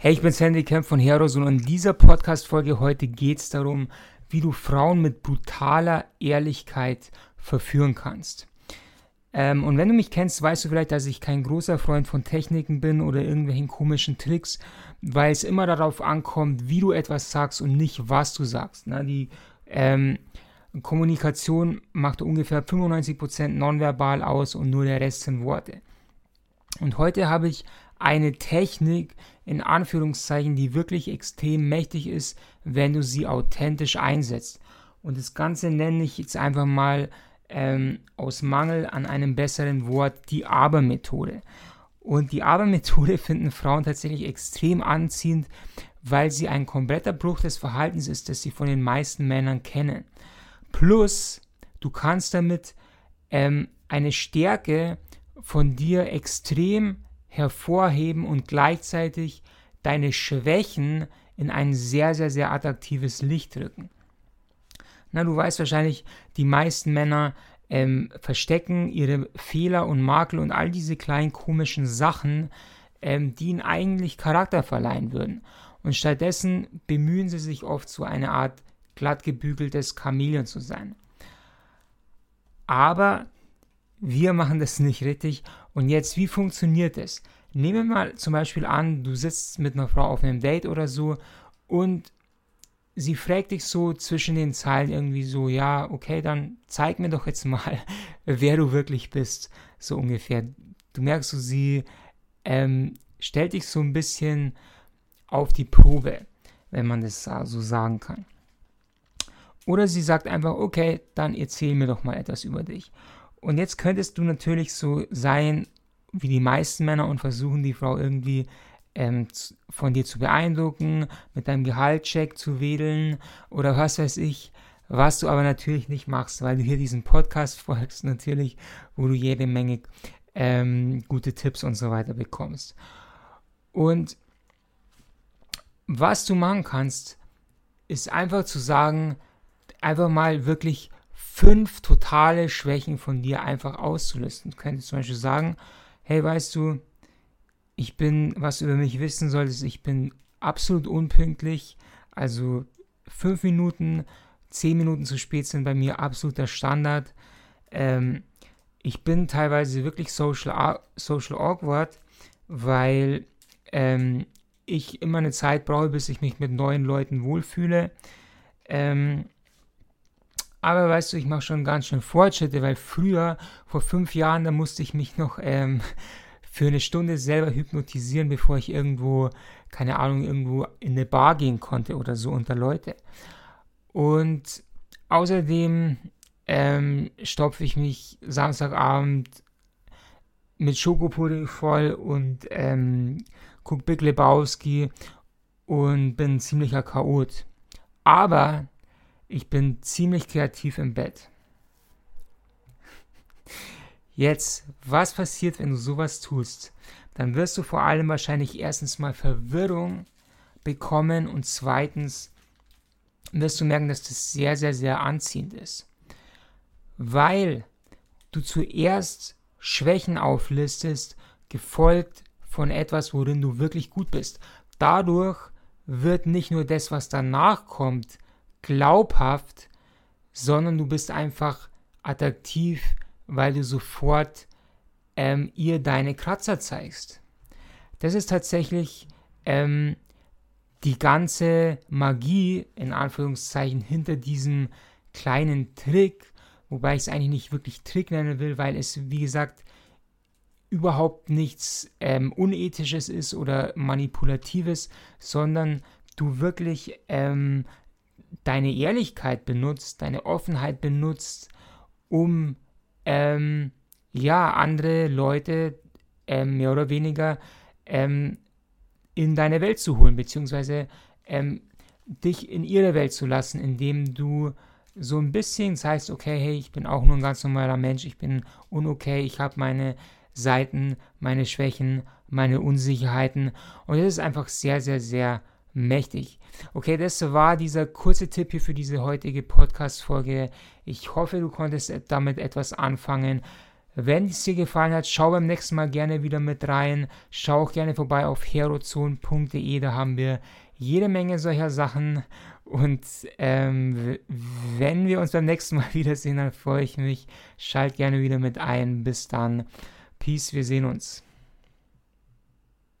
Hey, ich bin Sandy Kemp von Heroes und in dieser Podcast-Folge heute geht es darum, wie du Frauen mit brutaler Ehrlichkeit verführen kannst. Ähm, und wenn du mich kennst, weißt du vielleicht, dass ich kein großer Freund von Techniken bin oder irgendwelchen komischen Tricks, weil es immer darauf ankommt, wie du etwas sagst und nicht, was du sagst. Ne? Die ähm, Kommunikation macht ungefähr 95% nonverbal aus und nur der Rest sind Worte. Und heute habe ich eine Technik in Anführungszeichen, die wirklich extrem mächtig ist, wenn du sie authentisch einsetzt. Und das Ganze nenne ich jetzt einfach mal ähm, aus Mangel an einem besseren Wort die Aber-Methode. Und die Aber-Methode finden Frauen tatsächlich extrem anziehend, weil sie ein kompletter Bruch des Verhaltens ist, das sie von den meisten Männern kennen. Plus, du kannst damit ähm, eine Stärke von dir extrem hervorheben und gleichzeitig deine Schwächen in ein sehr, sehr, sehr attraktives Licht rücken. Na, du weißt wahrscheinlich, die meisten Männer ähm, verstecken ihre Fehler und Makel und all diese kleinen komischen Sachen, ähm, die ihnen eigentlich Charakter verleihen würden. Und stattdessen bemühen sie sich oft, so eine Art glatt gebügeltes Chamäleon zu sein. Aber wir machen das nicht richtig. Und jetzt, wie funktioniert es? Nehmen wir mal zum Beispiel an, du sitzt mit einer Frau auf einem Date oder so und sie fragt dich so zwischen den Zeilen irgendwie so, ja, okay, dann zeig mir doch jetzt mal, wer du wirklich bist, so ungefähr. Du merkst so, sie ähm, stellt dich so ein bisschen auf die Probe, wenn man das so sagen kann. Oder sie sagt einfach, okay, dann erzähl mir doch mal etwas über dich. Und jetzt könntest du natürlich so sein wie die meisten Männer und versuchen die Frau irgendwie ähm, von dir zu beeindrucken, mit deinem Gehaltscheck zu wedeln oder was weiß ich, was du aber natürlich nicht machst, weil du hier diesen Podcast folgst natürlich, wo du jede Menge ähm, gute Tipps und so weiter bekommst. Und was du machen kannst, ist einfach zu sagen, einfach mal wirklich fünf totale Schwächen von dir einfach auszulisten. Du könntest zum Beispiel sagen, hey, weißt du, ich bin, was du über mich wissen solltest, ich bin absolut unpünktlich. Also fünf Minuten, zehn Minuten zu spät sind bei mir absoluter Standard. Ähm, ich bin teilweise wirklich social, social awkward, weil ähm, ich immer eine Zeit brauche, bis ich mich mit neuen Leuten wohlfühle. Ähm, aber weißt du, ich mache schon ganz schön Fortschritte, weil früher, vor fünf Jahren, da musste ich mich noch ähm, für eine Stunde selber hypnotisieren, bevor ich irgendwo, keine Ahnung, irgendwo in eine Bar gehen konnte oder so unter Leute. Und außerdem ähm, stopfe ich mich Samstagabend mit Schokopudding voll und ähm, guck Big Lebowski und bin ziemlicher Chaot. Aber ich bin ziemlich kreativ im Bett. Jetzt, was passiert, wenn du sowas tust? Dann wirst du vor allem wahrscheinlich erstens mal Verwirrung bekommen und zweitens wirst du merken, dass das sehr, sehr, sehr anziehend ist. Weil du zuerst Schwächen auflistest, gefolgt von etwas, worin du wirklich gut bist. Dadurch wird nicht nur das, was danach kommt, glaubhaft, sondern du bist einfach attraktiv, weil du sofort ähm, ihr deine Kratzer zeigst. Das ist tatsächlich ähm, die ganze Magie, in Anführungszeichen, hinter diesem kleinen Trick, wobei ich es eigentlich nicht wirklich Trick nennen will, weil es, wie gesagt, überhaupt nichts ähm, Unethisches ist oder Manipulatives, sondern du wirklich ähm, deine Ehrlichkeit benutzt, deine Offenheit benutzt, um ähm, ja andere Leute ähm, mehr oder weniger ähm, in deine Welt zu holen, beziehungsweise ähm, dich in ihre Welt zu lassen, indem du so ein bisschen sagst, okay, hey, ich bin auch nur ein ganz normaler Mensch, ich bin unokay, ich habe meine Seiten, meine Schwächen, meine Unsicherheiten. Und das ist einfach sehr, sehr, sehr mächtig. Okay, das war dieser kurze Tipp hier für diese heutige Podcast-Folge. Ich hoffe, du konntest damit etwas anfangen. Wenn es dir gefallen hat, schau beim nächsten Mal gerne wieder mit rein. Schau auch gerne vorbei auf herozone.de, da haben wir jede Menge solcher Sachen. Und ähm, wenn wir uns beim nächsten Mal wiedersehen, dann freue ich mich. Schalt gerne wieder mit ein. Bis dann. Peace, wir sehen uns.